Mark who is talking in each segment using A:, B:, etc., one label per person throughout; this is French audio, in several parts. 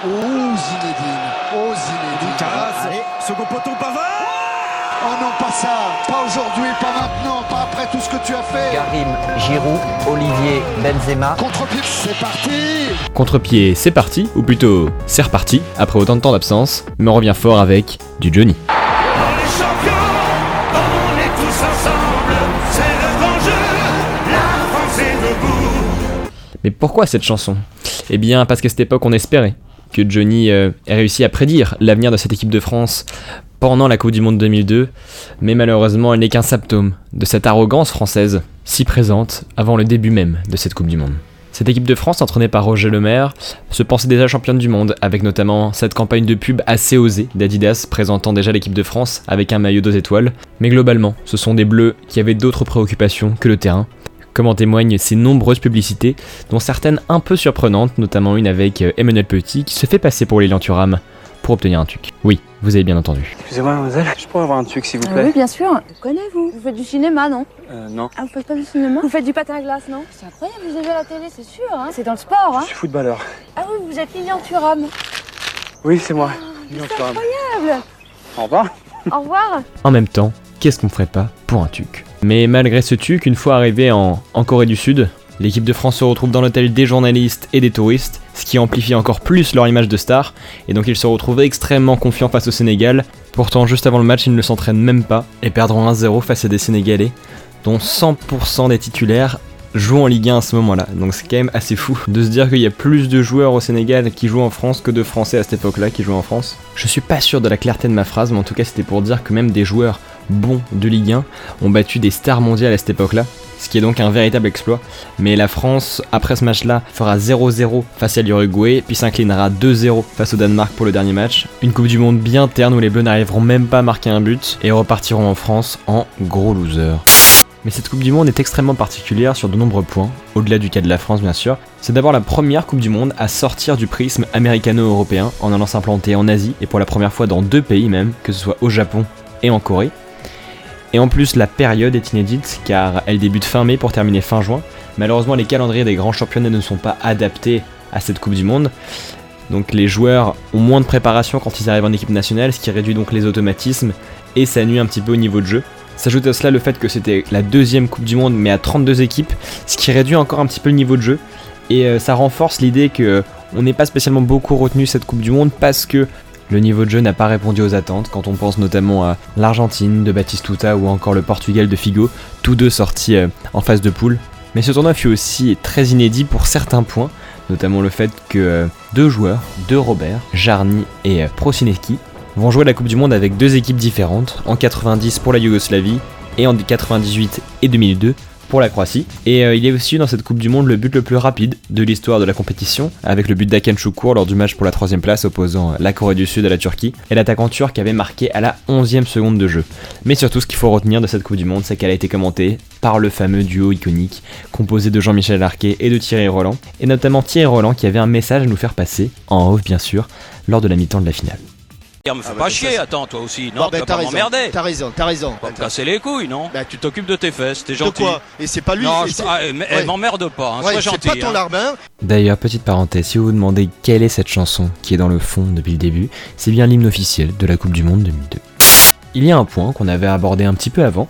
A: Oh Zinedine, oh Zinedine.
B: Allez, second poteau Pavard
A: Oh non, pas ça, pas aujourd'hui, pas maintenant, pas après tout ce que tu as fait.
C: Karim, Giroud, Olivier, Benzema.
A: Contre-pied, c'est parti
D: Contre-pied, c'est parti, ou plutôt c'est reparti, après autant de temps d'absence, mais on revient fort avec du Johnny.
B: On est champions, on est tous ensemble, c'est le grand jeu, la France est debout.
D: Mais pourquoi cette chanson? Eh bien parce qu'à cette époque on espérait que Johnny euh, ait réussi à prédire l'avenir de cette équipe de France pendant la Coupe du Monde 2002, mais malheureusement elle n'est qu'un symptôme de cette arrogance française si présente avant le début même de cette Coupe du Monde. Cette équipe de France, entraînée par Roger Lemaire, se pensait déjà championne du monde, avec notamment cette campagne de pub assez osée d'Adidas présentant déjà l'équipe de France avec un maillot deux étoiles. Mais globalement, ce sont des bleus qui avaient d'autres préoccupations que le terrain, comme en témoignent ces nombreuses publicités, dont certaines un peu surprenantes, notamment une avec euh, Emmanuel Petit qui se fait passer pour Lilian Thuram pour obtenir un tuc. Oui, vous avez bien entendu.
E: Excusez-moi, mademoiselle, je pourrais avoir un truc, s'il vous
F: Ah
E: plaît
F: oui, bien sûr. Je connais, vous. Vous faites du cinéma, non?
E: Euh, non.
F: Ah, vous faites pas du cinéma? Vous faites du patin à glace, non? C'est incroyable, vous avez à la télé, c'est sûr. Hein c'est dans le sport,
E: Je
F: hein
E: suis footballeur.
F: Ah oui, vous êtes Lilian Thuram.
E: Oui, c'est moi. Lilian
F: C'est
E: Thuram.
F: incroyable.
E: Au revoir.
F: Au revoir.
D: En même temps, qu'est-ce qu'on ferait pas pour un tuc Mais malgré ce tuc, une fois arrivé en, Corée du Sud, l'équipe de France se retrouve dans l'hôtel des journalistes et des touristes, ce qui amplifie encore plus leur image de star, et donc ils se retrouvent extrêmement confiants face au Sénégal. Pourtant, juste avant le match, ils ne s'entraînent même pas et perdront 1-0 face à des Sénégalais, dont 100% des titulaires jouent en Ligue 1 à ce moment-là. Donc c'est quand même assez fou de se dire qu'il y a plus de joueurs au Sénégal qui jouent en France que de Français à cette époque-là qui jouent en France. Je suis pas sûr de la clarté de ma phrase, mais en tout cas c'était pour dire que même des joueurs bons de Ligue 1 ont battu des stars mondiales à cette époque-là. Ce qui est donc un véritable exploit. Mais la France, après ce match-là, fera 0-0 face à l'Uruguay, puis s'inclinera 2-0 face au Danemark pour le dernier match. Une Coupe du Monde bien terne où les Bleus n'arriveront même pas à marquer un but et repartiront en France en gros loser. Mais cette Coupe du Monde est extrêmement particulière sur de nombreux points, au-delà du cas de la France bien sûr. C'est d'abord la première Coupe du Monde à sortir du prisme américano-européen en allant s'implanter en Asie et pour la première fois dans deux pays même, que ce soit au Japon et en Corée. Et en plus la période est inédite car elle débute fin mai pour terminer fin juin. Malheureusement les calendriers des grands championnats ne sont pas adaptés à cette Coupe du Monde. Donc les joueurs ont moins de préparation quand ils arrivent en équipe nationale, ce qui réduit donc les automatismes et ça nuit un petit peu au niveau de jeu. S'ajoute à cela le fait que c'était la deuxième Coupe du Monde mais à 32 équipes, ce qui réduit encore un petit peu le niveau de jeu. Et euh, ça renforce l'idée que on n'est pas spécialement beaucoup retenu cette Coupe du Monde parce que le niveau de jeu n'a pas répondu aux attentes quand on pense notamment à l'Argentine de Batistuta ou encore le Portugal de Figo, tous deux sortis euh, en phase de poule. Mais ce tournoi fut aussi très inédit pour certains points, notamment le fait que euh, deux joueurs, deux Robert, Jarny et euh, Prosinecki, vont jouer la Coupe du Monde avec deux équipes différentes, en 90 pour la Yougoslavie et en 98 et 2002 pour la Croatie. Et euh, il a aussi dans cette Coupe du Monde le but le plus rapide de l'histoire de la compétition, avec le but d'Aken lors du match pour la troisième place opposant la Corée du Sud à la Turquie, et l'attaquant turc avait marqué à la 11e seconde de jeu. Mais surtout, ce qu'il faut retenir de cette Coupe du Monde, c'est qu'elle a été commentée par le fameux duo iconique, composé de Jean-Michel Larquet et de Thierry Roland, et notamment Thierry Roland qui avait un message à nous faire passer, en off bien sûr, lors de la mi-temps de la finale.
G: Me fais
H: Ah bah,
G: pas chier, attends, toi aussi,
H: Bon,
G: non
H: ben,
G: Tu vas
H: t'as
G: pas
H: raison,
G: m'emmerder.
H: t'as raison, t'as raison.
G: Pas me casser les couilles, non
H: Bah,
G: Tu t'occupes de tes fesses, t'es
H: de
G: gentil.
H: quoi Et c'est pas lui.
G: non, je-
H: c'est-
G: ah, mais-
H: Ouais.
G: m'emmerde pas, hein,
H: Ouais,
G: sois
H: c'est
G: gentil.
H: pas ton
G: hein.
H: larbin.
D: D'ailleurs, petite parenthèse, si vous vous demandez quelle est cette chanson qui est dans le fond depuis le début, c'est bien l'hymne officiel de la Coupe du Monde 2002. Il y a un point qu'on avait abordé un petit peu avant,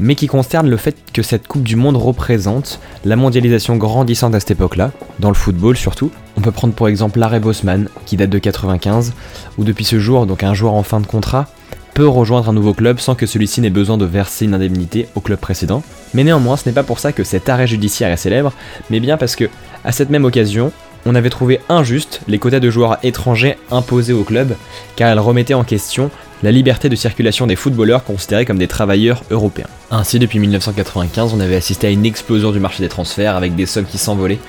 D: mais qui concerne le fait que cette Coupe du Monde représente la mondialisation grandissante à cette époque-là, dans le football surtout. On peut prendre pour exemple l'arrêt Bosman, qui date de 95, où depuis ce jour, donc un joueur en fin de contrat, peut rejoindre un nouveau club sans que celui-ci n'ait besoin de verser une indemnité au club précédent. Mais néanmoins, ce n'est pas pour ça que cet arrêt judiciaire est célèbre, mais bien parce que, à cette même occasion, on avait trouvé injuste les quotas de joueurs étrangers imposés au club, car elle remettait en question la liberté de circulation des footballeurs considérés comme des travailleurs européens. Ainsi, depuis 1995, on avait assisté à une explosion du marché des transferts avec des sommes qui s'envolaient,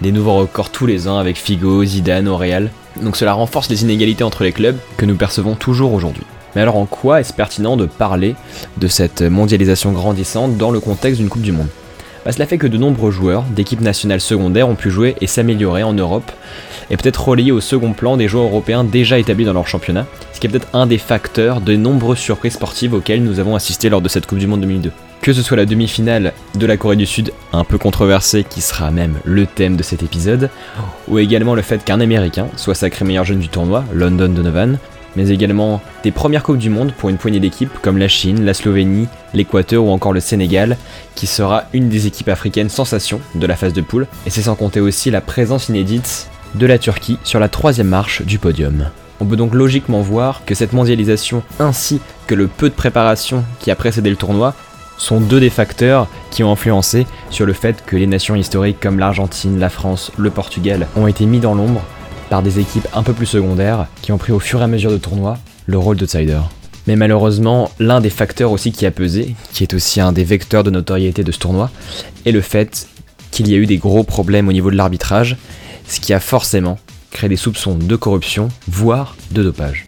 D: des nouveaux records tous les ans avec Figo, Zidane, au Real. Donc cela renforce les inégalités entre les clubs que nous percevons toujours aujourd'hui. Mais alors en quoi est-ce pertinent de parler de cette mondialisation grandissante dans le contexte d'une Coupe du Monde? Cela fait que de nombreux joueurs d'équipes nationales secondaires ont pu jouer et s'améliorer en Europe, et peut-être relayer au second plan des joueurs européens déjà établis dans leur championnat, ce qui est peut-être un des facteurs des nombreuses surprises sportives auxquelles nous avons assisté lors de cette Coupe du Monde 2002. Que ce soit la demi-finale de la Corée du Sud, un peu controversée, qui sera même le thème de cet épisode, ou également le fait qu'un Américain soit sacré meilleur jeune du tournoi, London Donovan, mais également des premières Coupes du Monde pour une poignée d'équipes comme la Chine, la Slovénie, l'Équateur ou encore le Sénégal, qui sera une des équipes africaines sensation de la phase de poule, et c'est sans compter aussi la présence inédite de la Turquie sur la troisième marche du podium. On peut donc logiquement voir que cette mondialisation ainsi que le peu de préparation qui a précédé le tournoi sont deux des facteurs qui ont influencé sur le fait que les nations historiques comme l'Argentine, la France, le Portugal ont été mis dans l'ombre par des équipes un peu plus secondaires qui ont pris au fur et à mesure de tournoi le rôle d'outsider. Mais malheureusement, l'un des facteurs aussi qui a pesé, qui est aussi un des vecteurs de notoriété de ce tournoi, est le fait qu'il y a eu des gros problèmes au niveau de l'arbitrage, ce qui a forcément créé des soupçons de corruption, voire de dopage.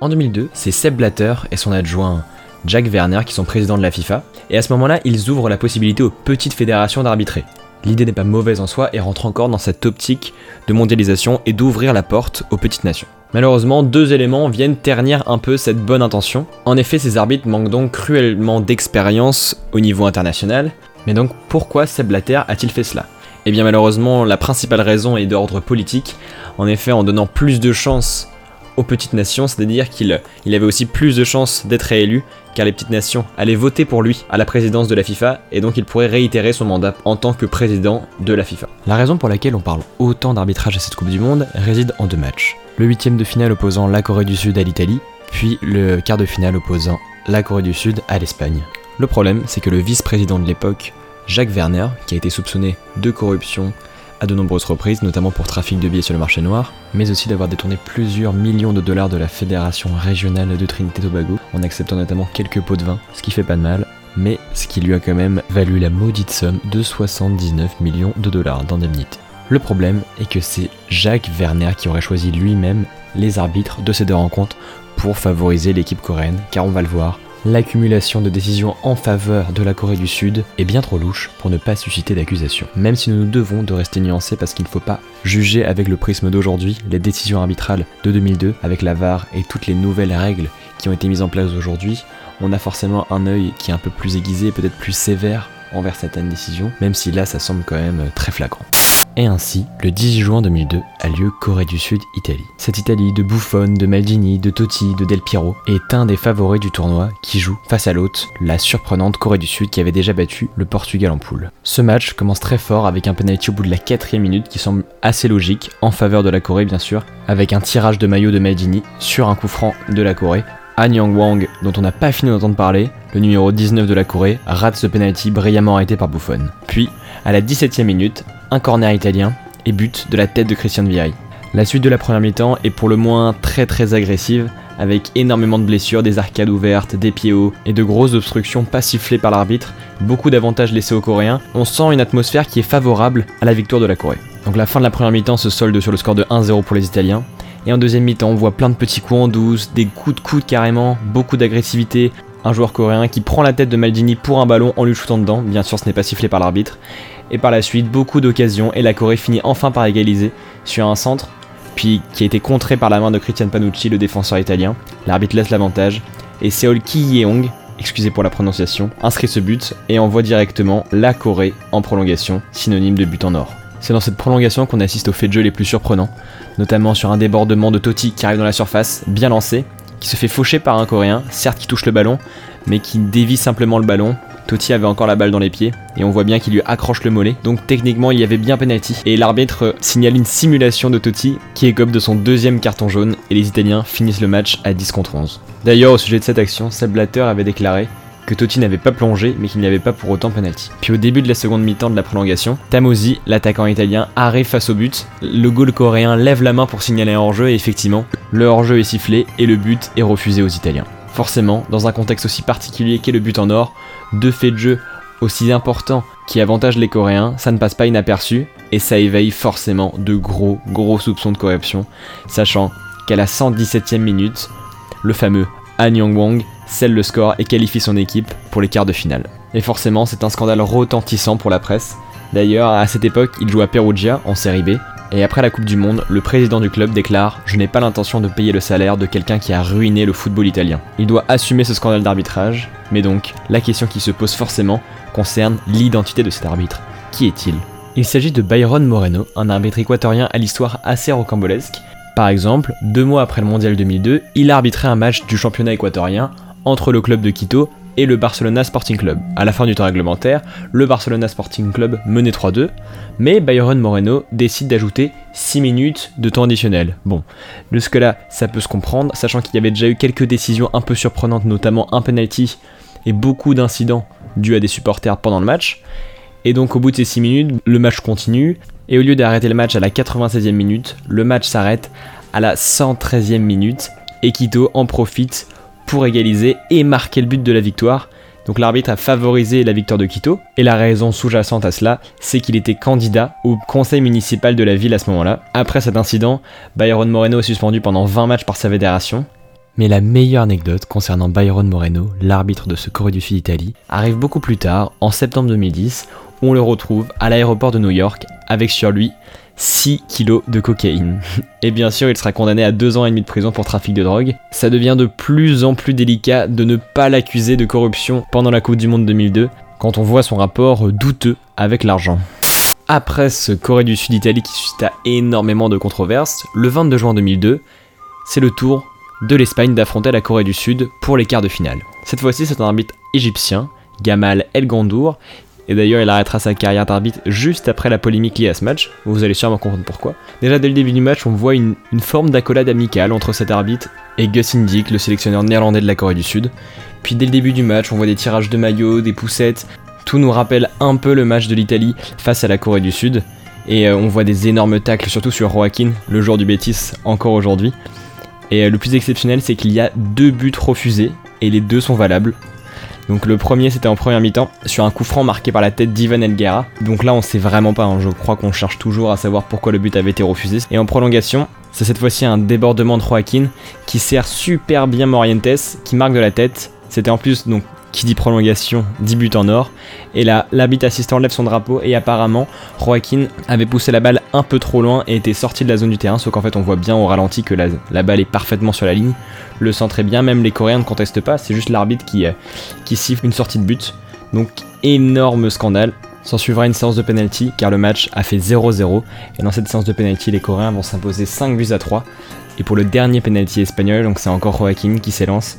D: En 2002, c'est Seb Blatter et son adjoint Jack Werner qui sont présidents de la FIFA, et à ce moment-là, ils ouvrent la possibilité aux petites fédérations d'arbitrer. L'idée n'est pas mauvaise en soi et rentre encore dans cette optique de mondialisation et d'ouvrir la porte aux petites nations. Malheureusement, deux éléments viennent ternir un peu cette bonne intention. En effet, ces arbitres manquent donc cruellement d'expérience au niveau international. Mais donc, pourquoi Seb Blatter a-t-il fait cela? Eh bien, malheureusement, la principale raison est d'ordre politique. En effet, en donnant plus de chances aux petites nations, c'est-à-dire qu'il il avait aussi plus de chances d'être réélu, car les petites nations allaient voter pour lui à la présidence de la FIFA, et donc il pourrait réitérer son mandat en tant que président de la FIFA. La raison pour laquelle on parle autant d'arbitrage à cette Coupe du Monde réside en deux matchs. Le huitième de finale opposant la Corée du Sud à l'Italie, puis le quart de finale opposant la Corée du Sud à l'Espagne. Le problème, c'est que le vice-président de l'époque, Jacques Werner, qui a été soupçonné de corruption à de nombreuses reprises, notamment pour trafic de billets sur le marché noir, mais aussi d'avoir détourné plusieurs millions de dollars de la Fédération régionale de Trinité-Tobago, en acceptant notamment quelques pots de vin, ce qui fait pas de mal, mais ce qui lui a quand même valu la maudite somme de 79 millions de dollars d'indemnité. Le problème est que c'est Jacques Werner qui aurait choisi lui-même les arbitres de ces deux rencontres pour favoriser l'équipe coréenne, car on va le voir, l'accumulation de décisions en faveur de la Corée du Sud est bien trop louche pour ne pas susciter d'accusations. Même si nous nous devons de rester nuancés parce qu'il ne faut pas juger avec le prisme d'aujourd'hui les décisions arbitrales de 2002 avec la VAR et toutes les nouvelles règles qui ont été mises en place aujourd'hui, on a forcément un œil qui est un peu plus aiguisé, peut-être plus sévère envers certaines décisions, même si là ça semble quand même très flagrant. Et ainsi, le 18 juin 2002 a lieu Corée du Sud-Italie. Cette Italie de Buffon, de Maldini, de Totti, de Del Piero est un des favoris du tournoi qui joue face à l'hôte, la surprenante Corée du Sud qui avait déjà battu le Portugal en poule. Ce match commence très fort avec un penalty au bout de la quatrième minute qui semble assez logique, en faveur de la Corée bien sûr, avec un tirage de maillot de Maldini sur un coup franc de la Corée Han Yang Wang, dont on n'a pas fini d'entendre parler, le numéro 19 de la Corée, rate ce penalty brillamment arrêté par Buffon. Puis, à la 17ème minute, un corner italien et but de la tête de Christian Vieri. La suite de la première mi-temps est pour le moins très très agressive, avec énormément de blessures, des arcades ouvertes, des pieds hauts et de grosses obstructions pas sifflées par l'arbitre, beaucoup d'avantages laissés aux Coréens. On sent une atmosphère qui est favorable à la victoire de la Corée. Donc la fin de la première mi-temps se solde sur le score de 1-0 pour les Italiens, et en deuxième mi-temps, on voit plein de petits coups en douce, des coups de coude carrément, beaucoup d'agressivité. Un joueur coréen qui prend la tête de Maldini pour un ballon en lui shootant dedans. Bien sûr, ce n'est pas sifflé par l'arbitre. Et par la suite, beaucoup d'occasions et la Corée finit enfin par égaliser sur un centre, puis qui a été contré par la main de Christian Panucci, le défenseur italien. L'arbitre laisse l'avantage et Seol Ki-yeong, excusez pour la prononciation, inscrit ce but et envoie directement la Corée en prolongation, synonyme de but en or. C'est dans cette prolongation qu'on assiste aux faits de jeu les plus surprenants, notamment sur un débordement de Totti qui arrive dans la surface, bien lancé, qui se fait faucher par un Coréen, certes qui touche le ballon, mais qui dévie simplement le ballon. Totti avait encore la balle dans les pieds, et on voit bien qu'il lui accroche le mollet, donc techniquement il y avait bien penalty. Et l'arbitre signale une simulation de Totti qui écope de son deuxième carton jaune, et les Italiens finissent le match à 10 contre 11. D'ailleurs, au sujet de cette action, Seb avait déclaré que Totti n'avait pas plongé, mais qu'il n'y avait pas pour autant penalty. Puis au début de la seconde mi-temps de la prolongation, Tamosi, l'attaquant italien, arrive face au but. Le goal coréen lève la main pour signaler un hors-jeu et effectivement, le hors-jeu est sifflé et le but est refusé aux Italiens. Forcément, dans un contexte aussi particulier qu'est le but en or, deux faits de jeu aussi importants qui avantagent les Coréens, ça ne passe pas inaperçu et ça éveille forcément de gros gros soupçons de corruption, sachant qu'à la 117e minute, le fameux Han Yang-wang scelle le score et qualifie son équipe pour les quarts de finale. Et forcément, c'est un scandale retentissant pour la presse. D'ailleurs, à cette époque, il joue à Perugia en série B, Et après la Coupe du Monde, le président du club déclare Je n'ai pas l'intention de payer le salaire de quelqu'un qui a ruiné le football italien. Il doit assumer ce scandale d'arbitrage, mais donc, la question qui se pose forcément concerne l'identité de cet arbitre. Qui est-il? Il s'agit de Byron Moreno, un arbitre équatorien à l'histoire assez rocambolesque. Par exemple, deux mois après le mondial 2002, il a arbitré un match du championnat équatorien entre le club de Quito et le Barcelona Sporting Club. À la fin du temps réglementaire, le Barcelona Sporting Club menait 3-2, mais Byron Moreno décide d'ajouter 6 minutes de temps additionnel. Bon, jusque-là, ça peut se comprendre, sachant qu'il y avait déjà eu quelques décisions un peu surprenantes, notamment un penalty et beaucoup d'incidents dus à des supporters pendant le match. Et donc au bout de ces 6 minutes, le match continue, et au lieu d'arrêter le match à la 96e minute, le match s'arrête à la 113e minute, et Quito en profite pour égaliser et marquer le but de la victoire. Donc l'arbitre a favorisé la victoire de Quito, et la raison sous-jacente à cela, c'est qu'il était candidat au conseil municipal de la ville à ce moment-là. Après cet incident, Byron Moreno est suspendu pendant 20 matchs par sa fédération. Mais la meilleure anecdote concernant Byron Moreno, l'arbitre de ce Corée du Sud Italie, arrive beaucoup plus tard, en septembre 2010, où on le retrouve à l'aéroport de New York avec sur lui 6 kilos de cocaïne. Et bien sûr, il sera condamné à 2 ans et demi de prison pour trafic de drogue. Ça devient de plus en plus délicat de ne pas l'accuser de corruption pendant la Coupe du Monde 2002, quand on voit son rapport douteux avec l'argent. Après ce Corée du Sud-Italie qui suscita énormément de controverses, le 22 juin 2002, c'est le tour de l'Espagne d'affronter la Corée du Sud pour les quarts de finale. Cette fois-ci, c'est un arbitre égyptien, Gamal El Gandour, et d'ailleurs, il arrêtera sa carrière d'arbitre juste après la polémique liée à ce match. Vous allez sûrement comprendre pourquoi. Déjà, dès le début du match, on voit une, forme d'accolade amicale entre cet arbitre et Gus Indyk, le sélectionneur néerlandais de la Corée du Sud. Puis dès le début du match, on voit des tirages de maillots, des poussettes. Tout nous rappelle un peu le match de l'Italie face à la Corée du Sud. Et euh, on voit des énormes tacles, surtout sur Joaquin, le joueur du Betis, encore aujourd'hui. Et euh, le plus exceptionnel, c'est qu'il y a deux buts refusés, et les deux sont valables. Donc le premier c'était en première mi-temps sur un coup franc marqué par la tête d'Ivan Elguera. Donc là on sait vraiment pas, hein. je crois qu'on cherche toujours à savoir pourquoi le but avait été refusé. Et en prolongation, c'est cette fois-ci un débordement de Joaquin qui sert super bien Morientes, qui marque de la tête. C'était en plus donc qui dit prolongation, 10 buts en or. Et là, l'arbitre assistant lève son drapeau et apparemment, Joaquin avait poussé la balle un peu trop loin et était sorti de la zone du terrain, sauf qu'en fait on voit bien au ralenti que la, la, balle est parfaitement sur la ligne. Le centre est bien, même les Coréens ne contestent pas, c'est juste l'arbitre qui, euh, qui siffle une sortie de but. Donc énorme scandale. S'en suivra une séance de penalty car le match a fait 0-0 et dans cette séance de penalty les Coréens vont s'imposer 5 buts à 3 et pour le dernier penalty espagnol donc c'est encore Joaquin qui s'élance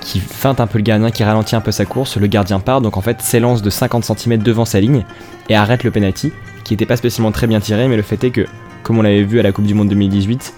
D: qui feinte un peu le gardien, qui ralentit un peu sa course, le gardien part, donc en fait s'élance de 50 cm devant sa ligne et arrête le penalty, qui n'était pas spécialement très bien tiré, mais le fait est que, comme on l'avait vu à la Coupe du Monde 2018,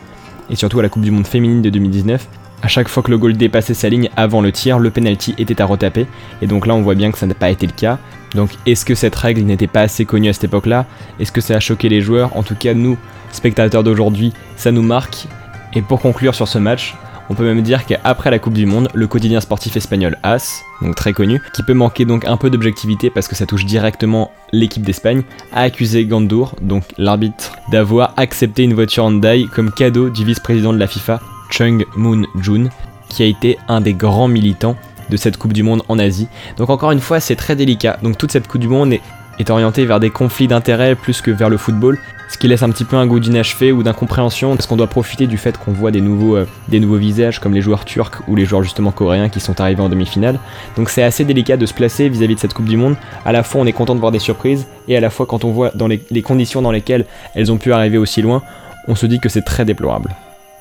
D: et surtout à la Coupe du Monde féminine de 2019, à chaque fois que le goal dépassait sa ligne avant le tir, le penalty était à retaper, et donc là on voit bien que ça n'a pas été le cas. Donc est-ce que cette règle n'était pas assez connue à cette époque-là? Est-ce que ça a choqué les joueurs? En tout cas, nous, spectateurs d'aujourd'hui, ça nous marque. Et pour conclure sur ce match, on peut même dire qu'après la Coupe du Monde, le quotidien sportif espagnol AS, donc très connu, qui peut manquer donc un peu d'objectivité parce que ça touche directement l'équipe d'Espagne, a accusé Gandour, donc l'arbitre, d'avoir accepté une voiture Hyundai comme cadeau du vice-président de la FIFA, Chung Moon Jun, qui a été un des grands militants de cette Coupe du Monde en Asie. Donc encore une fois, c'est très délicat. Donc toute cette Coupe du Monde est, est orientée vers des conflits d'intérêts plus que vers le football, ce qui laisse un petit peu un goût d'inachevé ou d'incompréhension, parce qu'on doit profiter du fait qu'on voit des nouveaux, euh, des nouveaux visages comme les joueurs turcs ou les joueurs justement coréens qui sont arrivés en demi-finale. Donc c'est assez délicat de se placer vis-à-vis de cette Coupe du Monde. À la fois on est content de voir des surprises, et à la fois quand on voit dans les, conditions dans lesquelles elles ont pu arriver aussi loin, on se dit que c'est très déplorable.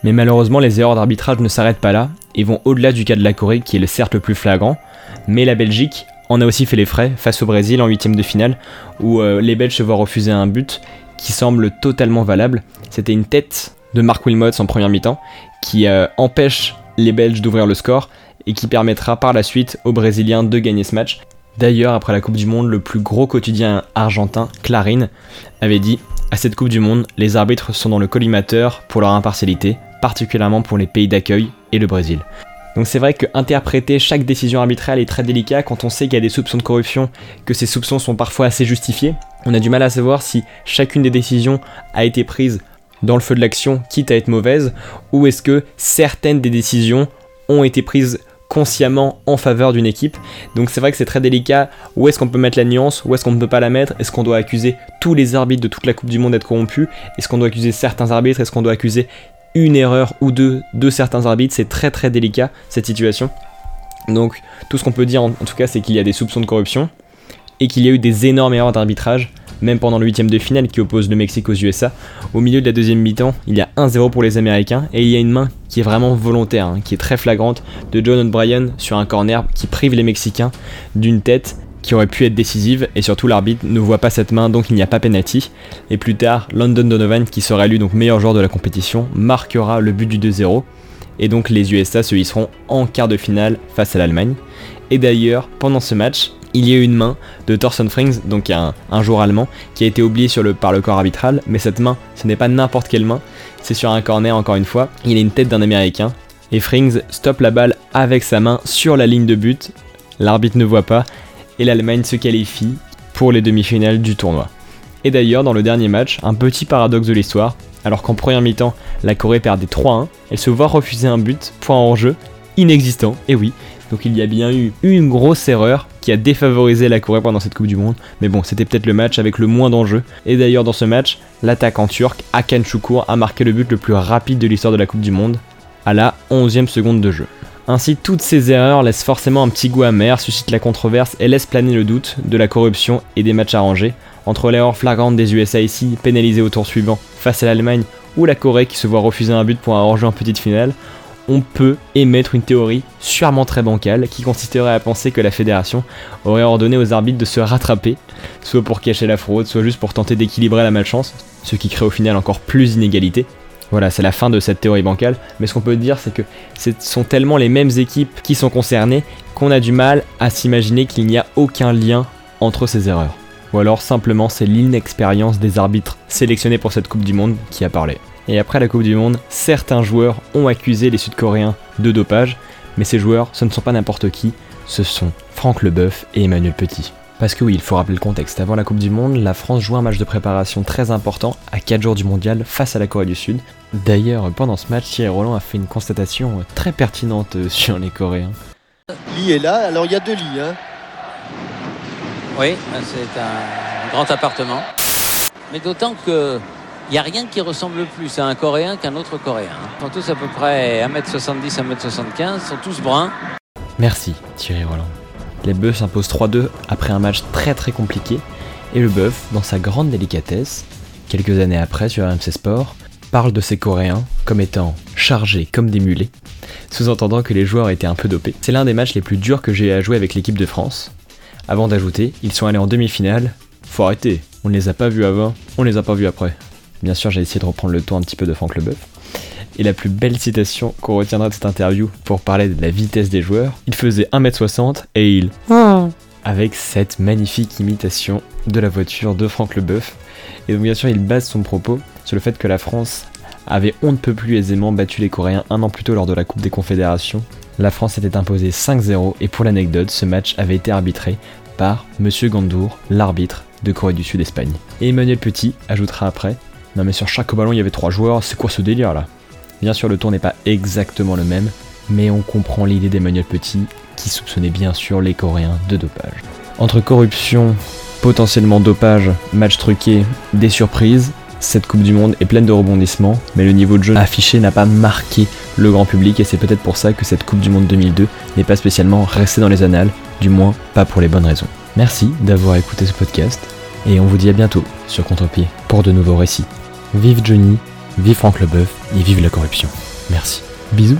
D: Mais malheureusement, les erreurs d'arbitrage ne s'arrêtent pas là et vont au-delà du cas de la Corée, qui est le certes le plus flagrant. Mais la Belgique en a aussi fait les frais face au Brésil en huitième de finale, où euh, les Belges se voient refuser un but qui semble totalement valable. C'était une tête de Mark Wilmots en première mi-temps qui euh, empêche les Belges d'ouvrir le score et qui permettra par la suite aux Brésiliens de gagner ce match. D'ailleurs, après la Coupe du Monde, le plus gros quotidien argentin, Clarín, avait dit À cette Coupe du Monde, les arbitres sont dans le collimateur pour leur impartialité, particulièrement pour les pays d'accueil et le Brésil. Donc c'est vrai que interpréter chaque décision arbitrale est très délicat quand on sait qu'il y a des soupçons de corruption, que ces soupçons sont parfois assez justifiés. On a du mal à savoir si chacune des décisions a été prise dans le feu de l'action, quitte à être mauvaise, ou est-ce que certaines des décisions ont été prises consciemment en faveur d'une équipe. Donc c'est vrai que c'est très délicat. Où est-ce qu'on peut mettre la nuance? Où est-ce qu'on ne peut pas la mettre? Est-ce qu'on doit accuser tous les arbitres de toute la Coupe du Monde d'être corrompus? Est-ce qu'on doit accuser certains arbitres? Est-ce qu'on doit accuser une erreur ou deux de certains arbitres? C'est très très délicat cette situation. Donc tout ce qu'on peut dire en, tout cas c'est qu'il y a des soupçons de corruption et qu'il y a eu des énormes erreurs d'arbitrage même pendant le huitième de finale qui oppose le Mexique aux USA. Au milieu de la deuxième mi-temps, il y a 1-0 pour les Américains et il y a une main qui est vraiment volontaire, hein, qui est très flagrante de John O'Brien sur un corner qui prive les Mexicains d'une tête qui aurait pu être décisive et surtout l'arbitre ne voit pas cette main donc il n'y a pas penalty. Et plus tard London Donovan qui sera élu donc meilleur joueur de la compétition marquera le but du 2-0 et donc les USA se hisseront en quart de finale face à l'Allemagne. Et d'ailleurs pendant ce match il y a eu une main de Thorsten Frings, donc un, joueur allemand, qui a été oublié par le corps arbitral, mais cette main, ce n'est pas n'importe quelle main, c'est sur un corner encore une fois, il a une tête d'un américain, et Frings stoppe la balle avec sa main sur la ligne de but, l'arbitre ne voit pas, et l'Allemagne se qualifie pour les demi-finales du tournoi. Et d'ailleurs, dans le dernier match, un petit paradoxe de l'histoire, alors qu'en première mi-temps, la Corée perdait 3-1, elle se voit refuser un but pour un hors-jeu inexistant, et oui, donc il y a bien eu une grosse erreur a défavorisé la Corée pendant cette Coupe du Monde. Mais bon, c'était peut-être le match avec le moins d'enjeux. Et d'ailleurs, dans ce match, l'attaquant turc Hakan a marqué le but le plus rapide de l'histoire de la Coupe du Monde, à la 11e seconde de jeu. Ainsi, toutes ces erreurs laissent forcément un petit goût amer, suscitent la controverse et laissent planer le doute de la corruption et des matchs arrangés. Entre l'erreur flagrante des USA ici, pénalisée au tour suivant face à l'Allemagne, ou la Corée qui se voit refuser un but pour un hors-jeu en petite finale, on peut émettre une théorie sûrement très bancale qui consisterait à penser que la fédération aurait ordonné aux arbitres de se rattraper, soit pour cacher la fraude, soit juste pour tenter d'équilibrer la malchance, ce qui crée au final encore plus d'inégalités. Voilà, c'est la fin de cette théorie bancale, mais ce qu'on peut dire c'est que ce sont tellement les mêmes équipes qui sont concernées qu'on a du mal à s'imaginer qu'il n'y a aucun lien entre ces erreurs. Ou alors simplement c'est l'inexpérience des arbitres sélectionnés pour cette Coupe du Monde qui a parlé. Et après la Coupe du Monde, certains joueurs ont accusé les Sud-Coréens de dopage, mais ces joueurs, ce ne sont pas n'importe qui, ce sont Franck Leboeuf et Emmanuel Petit. Parce que oui, il faut rappeler le contexte. Avant la Coupe du Monde, la France joue un match de préparation très important à 4 jours du mondial face à la Corée du Sud. D'ailleurs, pendant ce match, Thierry Roland a fait une constatation très pertinente sur les Coréens.
H: Lee est là, alors il y a deux lits. Hein.
I: Oui, c'est un grand appartement. Mais d'autant que il n'y a rien qui ressemble plus à un Coréen qu'un autre Coréen. Ils sont tous à peu près 1m70, 1m75, sont tous bruns.
D: Merci Thierry Roland. Les Bœufs s'imposent 3-2 après un match très très compliqué et le Bœuf, dans sa grande délicatesse, quelques années après sur RMC Sport, parle de ces Coréens comme étant chargés comme des mulets, sous-entendant que les joueurs étaient un peu dopés. C'est l'un des matchs les plus durs que j'ai à jouer avec l'équipe de France. Avant d'ajouter, ils sont allés en demi-finale. Faut arrêter, on ne les a pas vus avant, on les a pas vus après. Bien sûr, j'ai essayé de reprendre le ton un petit peu de Franck Leboeuf. Et la plus belle citation qu'on retiendra de cette interview pour parler de la vitesse des joueurs, il faisait 1m60 et il... Avec cette magnifique imitation de la voiture de Franck Leboeuf. Et donc bien sûr, il base son propos sur le fait que la France avait on ne peut plus aisément battu les Coréens un an plus tôt lors de la Coupe des Confédérations. La France était imposée 5-0 et pour l'anecdote, ce match avait été arbitré par Monsieur Gandour, l'arbitre de Corée du Sud-Espagne. Et Emmanuel Petit ajoutera après non mais sur chaque ballon il y avait trois joueurs, c'est quoi ce délire là? Bien sûr le tour n'est pas exactement le même, mais on comprend l'idée d'Emmanuel Petit qui soupçonnait bien sûr les Coréens de dopage. Entre corruption, potentiellement dopage, match truqué, des surprises, cette Coupe du Monde est pleine de rebondissements, mais le niveau de jeu affiché n'a pas marqué le grand public et c'est peut-être pour ça que cette Coupe du Monde 2002 n'est pas spécialement restée dans les annales, du moins pas pour les bonnes raisons. Merci d'avoir écouté ce podcast et on vous dit à bientôt sur Contre-Pied pour de nouveaux récits. Vive Johnny, vive Franck Leboeuf et vive la corruption. Merci. Bisous